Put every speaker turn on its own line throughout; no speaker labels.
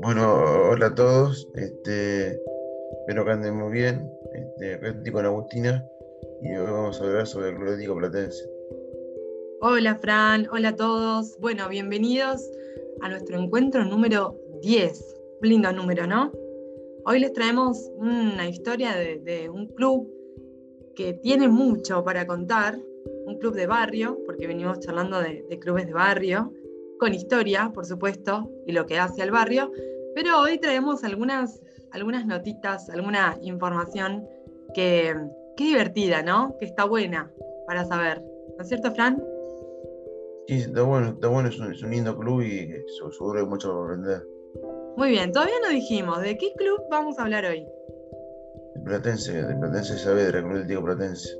Bueno, hola a todos. Este, espero que anden muy bien. Este, estoy con Agustina y hoy vamos a hablar sobre el Club Platense.
Hola Fran, hola a todos. Bueno, bienvenidos a nuestro encuentro número 10. Un lindo número, ¿no? Hoy les traemos una historia de, un club que tiene mucho para contar, un club de barrio, porque venimos charlando de, clubes de barrio, con historia, por supuesto, y lo que hace al barrio, pero hoy traemos algunas, algunas notitas, alguna información que, que divertida, ¿no? Que está buena para saber. ¿No es cierto, Fran?
Sí, está bueno, está bueno, es un, lindo club y seguro hay mucho para aprender.
Muy bien, todavía no dijimos, ¿de qué club vamos a hablar hoy?
De Platense, de Platense Saavedra, Club Atlético Platense.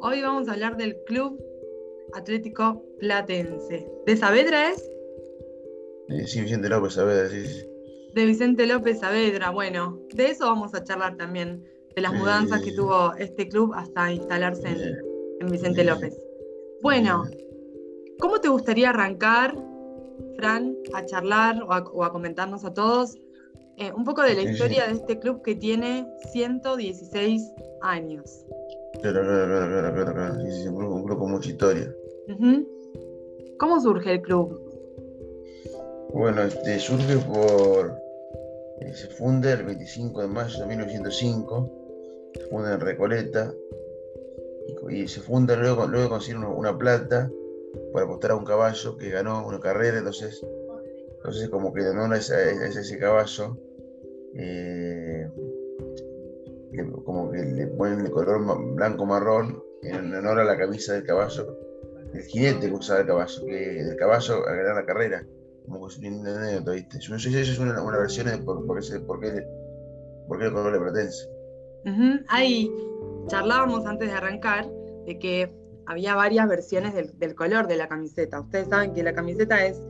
Hoy vamos a hablar del Club Atlético Platense. ¿De Saavedra es?
Sí, Vicente López Saavedra, sí, sí.
De Vicente López Saavedra, bueno, de eso vamos a charlar también, de las mudanzas que tuvo este club hasta instalarse en Vicente López. Bueno, ¿cómo te gustaría arrancar Fran, a charlar o a, comentarnos a todos eh, un poco de la historia de este club que tiene 116 años.
Claro, claro, claro, claro, claro. Sí, un, grupo, con mucha historia.
¿Cómo surge el club?
Bueno, este, surge por. Eh, se funda el 25 de mayo de 1905, se funda en Recoleta y, se funda luego, luego conseguir una plata para apostar a un caballo que ganó una carrera, entonces, entonces como que no es, ese caballo, eh, como que le ponen el color blanco-marrón en honor a la camisa del caballo, el jinete que usaba el caballo, que el caballo al la carrera, como que es una anécdota, ¿viste? Yo no sé si eso es una, versión de por, qué, por, qué, por qué el color le pertenece.
Ahí charlábamos antes de arrancar de que había varias versiones del, color de la camiseta. Ustedes saben que la camiseta es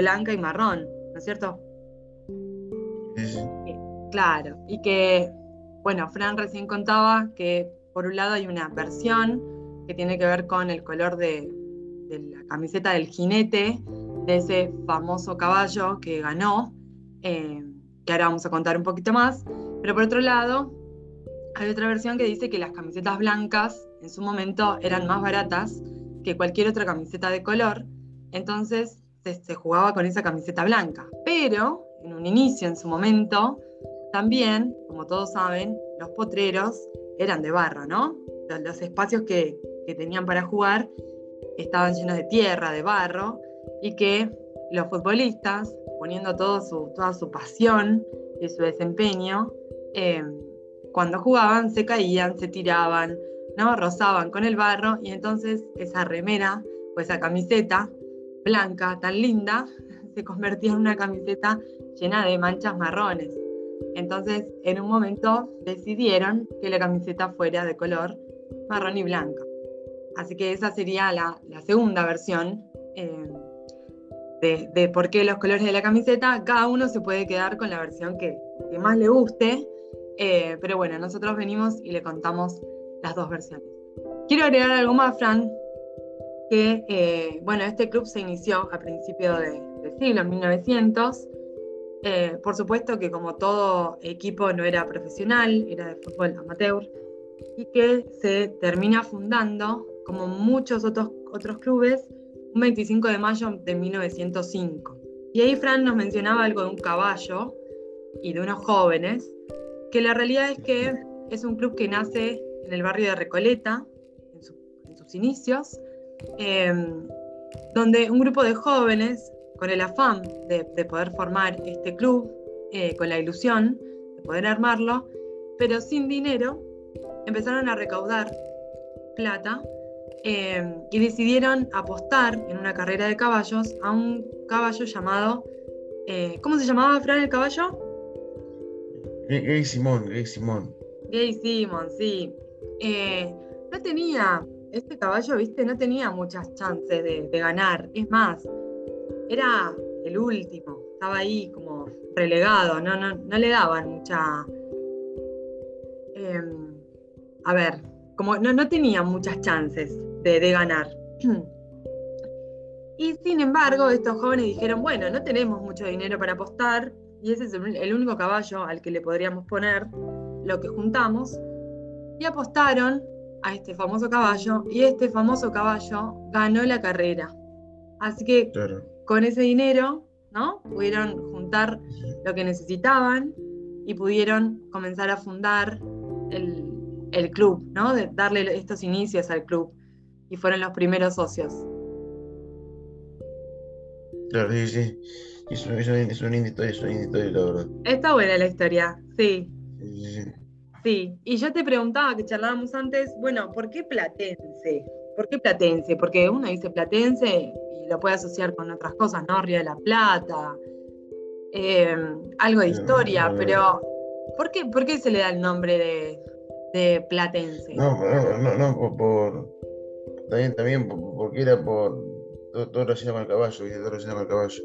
blanca y marrón, ¿no es cierto? Claro, y que, bueno, Fran recién contaba que por un lado hay una versión que tiene que ver con el color de, la camiseta del jinete, de ese famoso caballo que ganó, eh, que ahora vamos a contar un poquito más, pero por otro lado hay otra versión que dice que las camisetas blancas en su momento eran más baratas que cualquier otra camiseta de color, entonces se, jugaba con esa camiseta blanca. Pero en un inicio, en su momento, también, como todos saben, los potreros eran de barro, ¿no? Los, espacios que, tenían para jugar estaban llenos de tierra, de barro, y que los futbolistas, poniendo todo su, toda su pasión y su desempeño, eh, cuando jugaban se caían, se tiraban, ¿no? Rozaban con el barro y entonces esa remera o esa camiseta blanca tan linda se convertía en una camiseta llena de manchas marrones. Entonces, en un momento decidieron que la camiseta fuera de color marrón y blanca. Así que esa sería la, segunda versión eh, de, por qué los colores de la camiseta. Cada uno se puede quedar con la versión que, más le guste. Eh, pero bueno, nosotros venimos y le contamos las dos versiones. Quiero agregar algo más, Fran, que eh, bueno, este club se inició a principios de, del siglo, en 1900. Eh, por supuesto que como todo equipo no era profesional, era de fútbol amateur, y que se termina fundando, como muchos otros, otros clubes, un 25 de mayo de 1905. Y ahí Fran nos mencionaba algo de un caballo y de unos jóvenes, que la realidad es que es un club que nace en el barrio de Recoleta, en, sus inicios, em, donde un grupo de jóvenes, con el afán de, poder formar este club, eh, con la ilusión de poder armarlo, pero sin dinero, empezaron a recaudar plata em, y decidieron apostar en una carrera de caballos a un caballo llamado, eh, ¿cómo se llamaba Fran el caballo?
Gay Simón, Gay Simón.
Gay Simón, sí. Eh, no tenía, este caballo, viste, no tenía muchas chances de, ganar. Es más, era el último, estaba ahí como relegado, no, no, le daban mucha... Em, a ver, como no, no tenían muchas chances de, ganar. Y sin embargo, estos jóvenes dijeron, bueno, no tenemos mucho dinero para apostar, y ese es el único caballo al que le podríamos poner lo que juntamos, y apostaron a este famoso caballo, y este famoso caballo ganó la carrera. Así que con ese dinero, ¿no? Pudieron juntar lo que necesitaban y pudieron comenzar a fundar el, el club, ¿no? De darle estos inicios al club. Y fueron los primeros socios.
Claro, sí, sí. Es, una, linda historia, es una linda historia, la verdad.
Está buena la historia, sí. Sí, y yo te preguntaba, que charlábamos antes, bueno, ¿por qué Platense? ¿Por qué Platense? Porque uno dice Platense y lo puede asociar con otras cosas, ¿no? Río de la Plata, eh, algo de historia, pero ¿por qué, ¿por qué se le da el nombre de, de Platense.
No, no, no, por, también, también porque era por todo, relacionado con el caballo, todo relacionado con el caballo.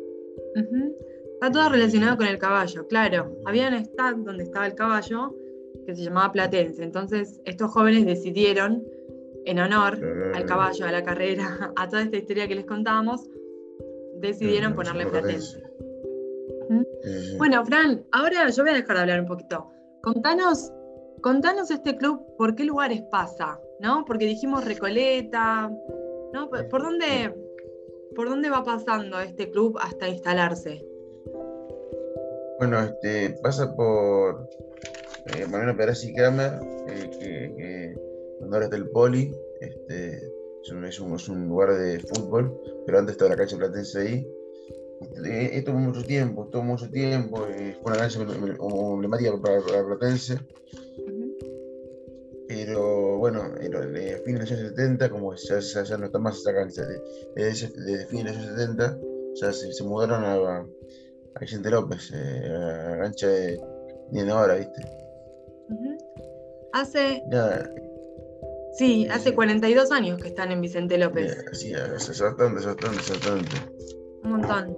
Está todo relacionado con el caballo, claro. Había un stand donde estaba el caballo que se llamaba Platense. Entonces, estos jóvenes decidieron, en honor al caballo, a la carrera, a toda esta historia que les contábamos, decidieron ponerle Platense. Bueno, Fran, ahora yo voy a dejar de hablar un poquito. Contanos Contanos este club, ¿por qué lugares pasa? ¿No? Porque dijimos Recoleta, ¿no? ¿Por dónde, por dónde va pasando este club hasta instalarse?
Bueno, este, pasa por eh, Manuel Perazzi Kramer, eh, que, donde ahora está el Poli, este, es, un, lugar de fútbol, pero antes estaba la cancha platense ahí. Este, esto mucho tiempo, estuvo mucho tiempo, eh, fue una cancha emblemática para, para Platense pero bueno, en de fines de los años 70, como ya, ya, no está más esa cancha, desde, de fines de los años 70, ya se, mudaron a, a, Vicente López, eh, a la cancha de ahora, ¿viste?
Hace. sí, hace 42 años que están en Vicente López.
sí, hace bastante, bastante, bastante.
Un montón.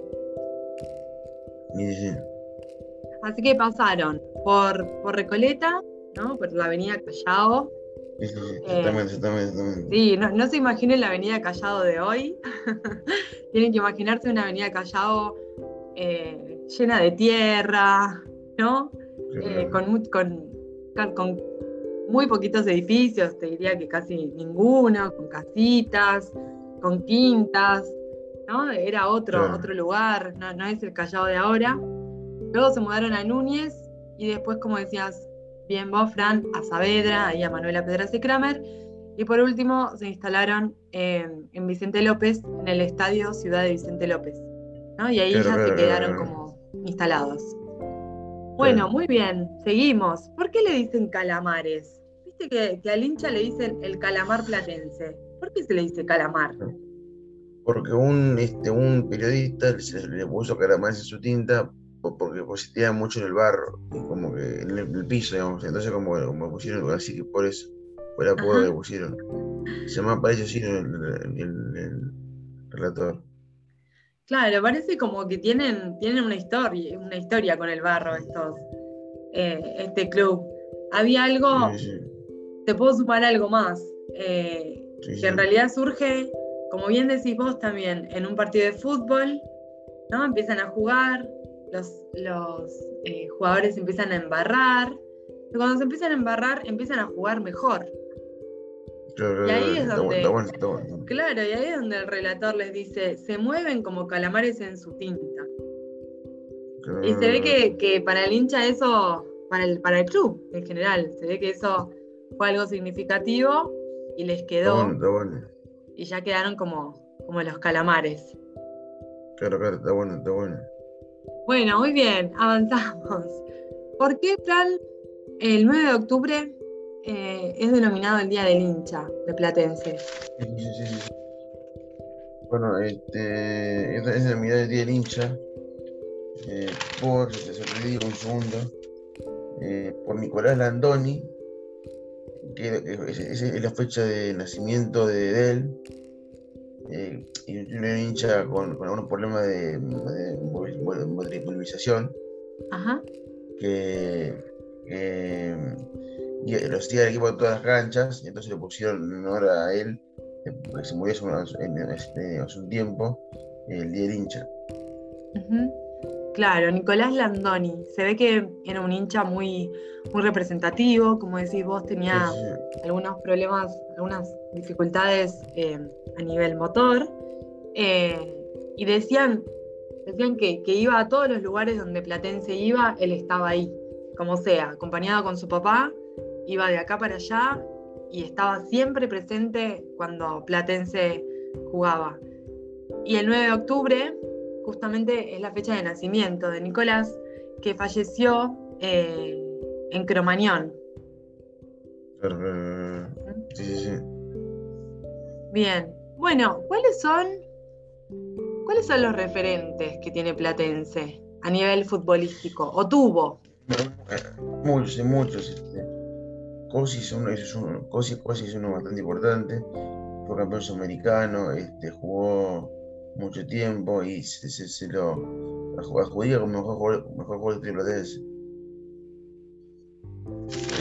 Así que pasaron por, por Recoleta, ¿no? Por la avenida Callao.
Sí, sí, exactamente, exactamente,
Sí, no, se imaginen la avenida Callao de hoy. Tienen que imaginarse una avenida Callao eh, llena de tierra, ¿no? Eh, con, con, con, muy poquitos edificios, te diría que casi ninguno, con casitas, con quintas, ¿no? Era otro, otro lugar, no, no es el Callao de ahora. Luego se mudaron a Núñez y después, como decías, bien vos, Fran, a Saavedra y a Manuela Pedraza Kramer. Y por último se instalaron en Vicente López, en el estadio Ciudad de Vicente López. Y ahí ya se quedaron como instalados. Bueno, muy bien, seguimos. ¿Por qué le dicen calamares? Viste que, que, al hincha le dicen el calamar platense. ¿Por qué se le dice calamar?
Porque un, este, un periodista le puso calamares en su tinta porque positiva mucho en el barro, como que en el, piso, digamos. Entonces, como, como pusieron así, que por eso, fue el apodo que pusieron. Se llama para ellos el, el, relator.
Claro, parece como que tienen, tienen una historia, una historia con el barro estos, eh, este club. Había algo, te puedo sumar algo más, eh, que en realidad surge, como bien decís vos también, en un partido de fútbol, ¿no? Empiezan a jugar, los, los eh, jugadores empiezan a embarrar. Y cuando se empiezan a embarrar, empiezan a jugar mejor.
Y ahí es donde,
claro, y ahí es donde el relator les dice, se mueven como calamares en su tinta. Y se ve que, que, para el hincha eso, para el, para el club en general, se ve que eso fue algo significativo y les quedó. Y ya quedaron como, como los calamares.
Claro, claro, está bueno, está bueno.
Bueno, muy bien, avanzamos. ¿Por qué, Fran, el 9 de octubre eh, es denominado el Día del Hincha de Platense? Sí, sí, sí.
Bueno, este, es denominado el Día del Hincha eh, por, se te digo un segundo, eh, por Nicolás Landoni, que es, la fecha de nacimiento de él, eh, y un hincha con, con algunos problemas de, de, movilización, que, lo hacía el equipo de todas las canchas, y entonces le pusieron en honor a él, porque se murió hace un, tiempo, el día del hincha.
Claro, Nicolás Landoni. Se ve que era un hincha muy, muy representativo, como decís vos, tenía algunos problemas, algunas dificultades eh, a nivel motor. Eh, y decían, decían que, que, iba a todos los lugares donde Platense iba, él estaba ahí, como sea, acompañado con su papá, iba de acá para allá y estaba siempre presente cuando Platense jugaba. Y el 9 de octubre justamente es la fecha de nacimiento de Nicolás, que falleció eh, en Cromañón.
Sí, sí, sí.
Bien. Bueno, ¿cuáles son, ¿cuáles son los referentes que tiene Platense a nivel futbolístico? ¿O tuvo?
Muchos, muchos. Este. Cosi es es uno, es uno bastante importante. Fue campeón sudamericano, este, jugó mucho tiempo y se, se, se lo adjudica como mejor jugador, de Platense.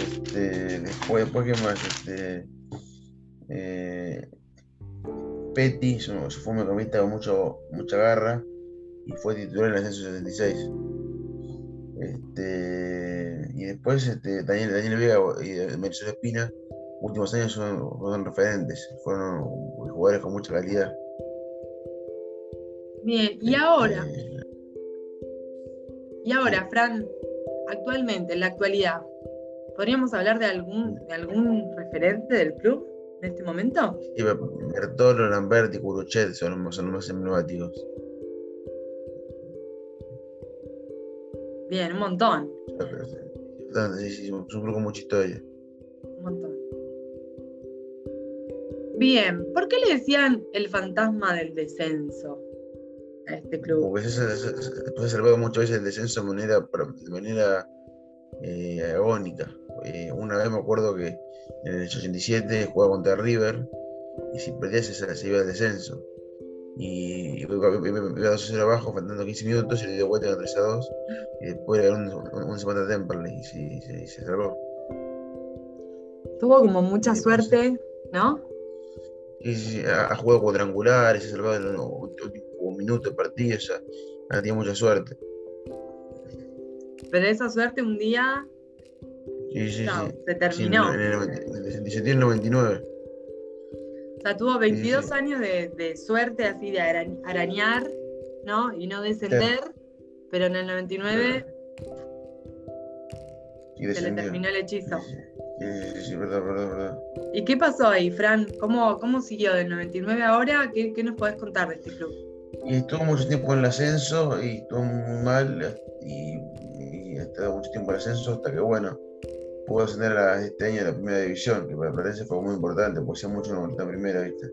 Este, después, después, ¿qué más? Este, eh, Petty, su, fue un mediocampista con mucho, mucha garra y fue titular en el ascenso 76. Este, y después este, Daniel, Daniel Vega y Mercedes Espina, últimos años son, son referentes, fueron jugadores con mucha calidad.
Bien, y ahora, y ahora, Fran, actualmente, en la actualidad, ¿podríamos hablar de algún, de algún referente del club en este momento?
Sí, Bertolo, Lamberti, Curuchet son, los más emblemáticos.
Bien, un montón.
Sí, sí, un club con mucha historia.
Un montón. Bien, ¿por qué le decían el fantasma del descenso? a este club.
Porque se, ha salvado muchas veces el descenso de manera, de manera eh, agónica. Eh, una vez me acuerdo que en el 87 jugaba contra River y si perdías se, iba al descenso. Y iba 2-0 abajo, faltando 15 minutos, y le dio vuelta a 3 a 2. Y después le un, un, un semana Temperley y se, se, salvó.
Tuvo como mucha suerte, ¿no?
Sí, sí, ha, ha jugado cuadrangulares, se ha salvado en, un minuto de partido, ya, ya tenía mucha suerte.
Pero esa suerte un día
sí, sí,
se terminó.
en, el, 67 y el 99.
Sea, tuvo 22 años de, de, suerte así de arañar, ¿no? Y no descender, pero en el 99 se le terminó el hechizo.
Sí, sí, verdad, verdad, verdad.
¿Y qué pasó ahí, Fran? ¿Cómo, cómo siguió del 99 ahora? ¿Qué, ¿Qué, nos podés contar de este club?
Y estuvo mucho tiempo en el ascenso y estuvo muy mal y, y estado mucho tiempo en el ascenso hasta que, bueno, pudo ascender a este año a la primera división, que para Florencia fue muy importante, porque hacía mucho en la primera, ¿viste?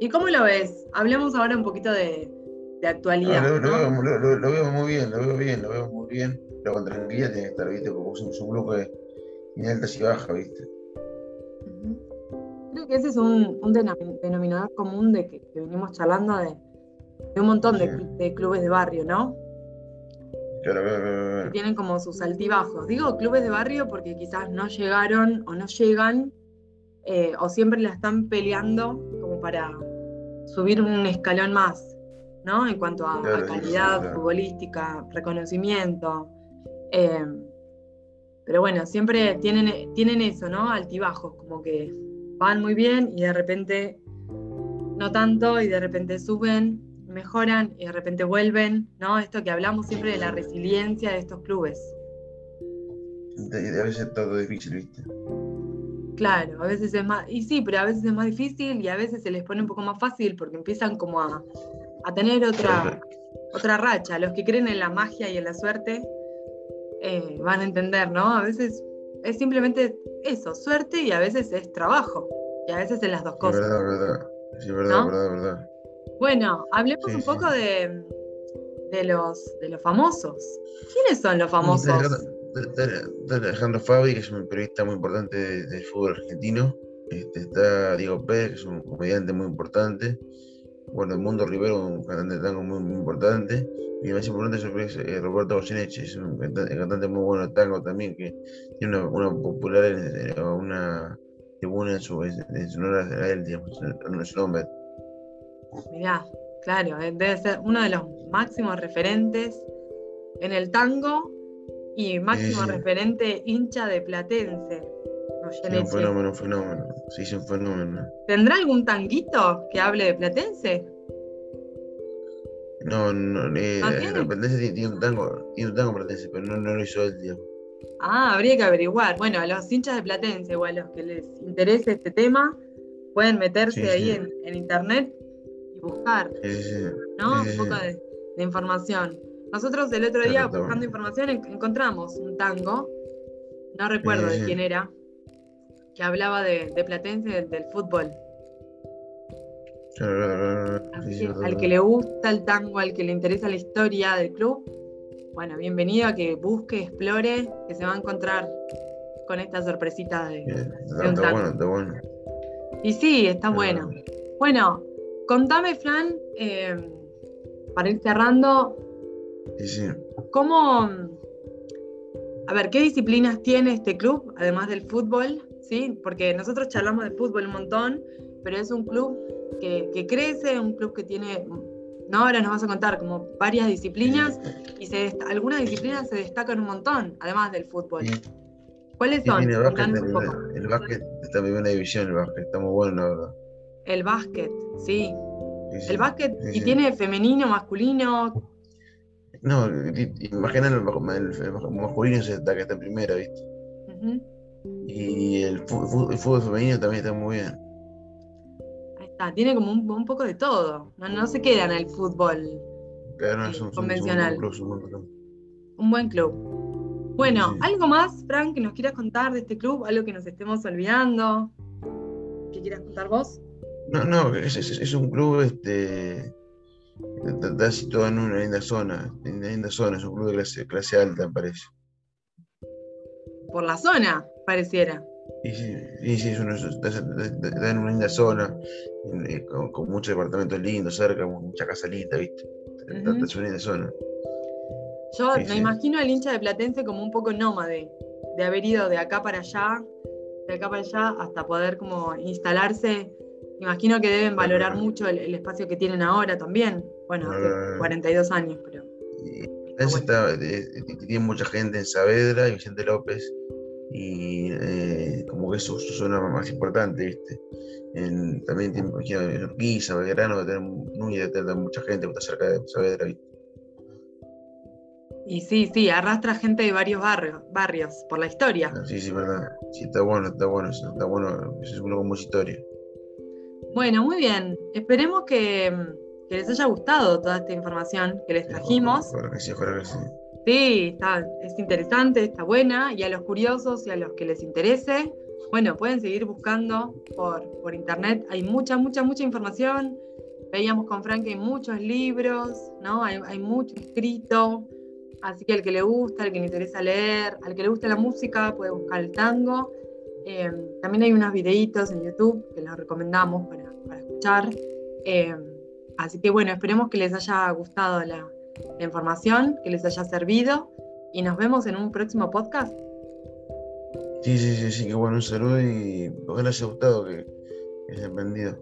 ¿Y cómo lo ves? Hablemos ahora un poquito de, de actualidad.
lo, Veo, lo, veo, muy bien, lo veo bien, lo veo muy bien, pero con tranquilidad tiene que estar, ¿viste? Porque es un, grupo de ni altas y bajas, ¿viste?
Creo que ese es un, denominador común de que, venimos charlando de, un montón de, clubes de barrio, ¿no?
Que
tienen como sus altibajos. Digo clubes de barrio porque quizás no llegaron o no llegan eh, o siempre la están peleando como para subir un escalón más, ¿no? En cuanto a, calidad futbolística, reconocimiento. Eh, pero bueno, siempre tienen, tienen eso, ¿no? Altibajos, como que van muy bien y de repente no tanto y de repente suben, mejoran y de repente vuelven, ¿no? Esto que hablamos siempre de la resiliencia de estos clubes.
A veces todo difícil, ¿viste?
Claro, a veces es más, y sí, pero a veces es más difícil y a veces se les pone un poco más fácil porque empiezan como a, a tener otra, otra racha. Los que creen en la magia y en la suerte eh, van a entender, ¿no? A veces es simplemente eso, suerte y a veces es trabajo. Y a veces es las dos cosas.
Verdad, verdad. Sí, verdad, verdad, verdad.
Bueno, hablemos un poco de, de, los, de los famosos. ¿Quiénes son los famosos?
Alejandro Fabi, que es un periodista muy importante del fútbol argentino. Este, está Diego Pérez, que es un comediante muy importante. bueno, el Mundo Rivero, un cantante de tango muy, importante, y más importante es eh, Roberto Goyeneche, es un cantante, muy bueno de tango también, que tiene una, popular, una tribuna en su, en su honor a él, digamos, en su nombre.
Mirá, claro, eh, debe ser uno de los máximos referentes en el tango y máximo referente hincha de Platense.
Un fenómeno, un fenómeno. Sí, es un fenómeno.
¿Tendrá algún tanguito que hable de Platense?
No, no, eh, Platense tiene, un tango, tiene un tango Platense, pero no, no lo hizo él, digamos.
Ah, habría que averiguar. Bueno, a los hinchas de Platense o a los que les interese este tema, pueden meterse ahí En, en, internet buscar, ¿no? un poco de, de, información. Nosotros el otro día, buscando información, encontramos un tango, no recuerdo de quién era, que hablaba de, Platense del, fútbol. al que le gusta el tango, al que le interesa la historia del club, bueno, bienvenido a que busque, explore, que se va a encontrar con esta sorpresita de,
un tango. Bueno, está bueno.
Y sí, está bueno. Bueno, contame, Fran, eh, para ir cerrando,
sí, sí.
¿cómo, a ver, qué disciplinas tiene este club, además del fútbol? ¿sí? Porque nosotros charlamos de fútbol un montón, pero es un club que, crece, un club que tiene, no ahora nos vas a contar, como varias disciplinas, y se algunas disciplinas se destacan un montón, además del fútbol. ¿Cuáles son?
el, básquet, está muy buena división, el básquet está muy bueno, la verdad.
El básquet, sí. el básquet, y tiene femenino, masculino.
No, imagina el, masculino se destaca, está en primera, ¿viste? Y el fútbol, femenino también está muy bien.
Ahí está, tiene como un, poco de todo. No, se queda en el fútbol convencional. un, buen club. Bueno, ¿algo más, Frank, que nos quieras contar de este club? ¿Algo que nos estemos olvidando? ¿Qué quieras contar vos?
No, no, es, un club este, está situado en una linda zona, en una linda zona, es un club de clase, clase alta, me parece.
¿Por la zona? pareciera.
Sí, sí, sí, es una, está, en una linda zona, eh, con, muchos departamentos lindos cerca, mucha casa linda, ¿viste? Está, en una linda zona.
Yo me imagino al hincha de Platense como un poco nómade, de haber ido de acá para allá, de acá para allá, hasta poder como instalarse. Imagino que deben valorar mucho el, espacio que tienen ahora también. Bueno, hace 42 años, pero.
Está, eh, eh, tiene mucha gente en Saavedra y Vicente López y eh, como que eso, suena más importante, ¿viste? En, también tiene, en Urquiza, Belgrano, tener de tener mucha gente, está cerca de Saavedra, ¿viste?
Y sí, sí, arrastra gente de varios barrios, barrios por la historia.
Ah, sí, sí, verdad. Sí, está bueno, está bueno, está bueno, es uno con mucha historia.
Bueno, muy bien. Esperemos que, que les haya gustado toda esta información que les trajimos.
Ojalá que sí, ojalá que sí.
Sí, está, es interesante, está buena, y a los curiosos y a los que les interese, bueno, pueden seguir buscando por, por internet. Hay mucha, mucha, mucha información. Veíamos con Frank que hay muchos libros, ¿no? Hay, hay mucho escrito. Así que al que le gusta, al que le interesa leer, al que le gusta la música, puede buscar el tango. Eh, también hay unos videitos en YouTube que los recomendamos para, escuchar. Eh, así que bueno, esperemos que les haya gustado la, información, que les haya servido y nos vemos en un próximo podcast.
Sí, sí, sí, sí, que bueno, un saludo y ojalá haya gustado, que, que haya aprendido.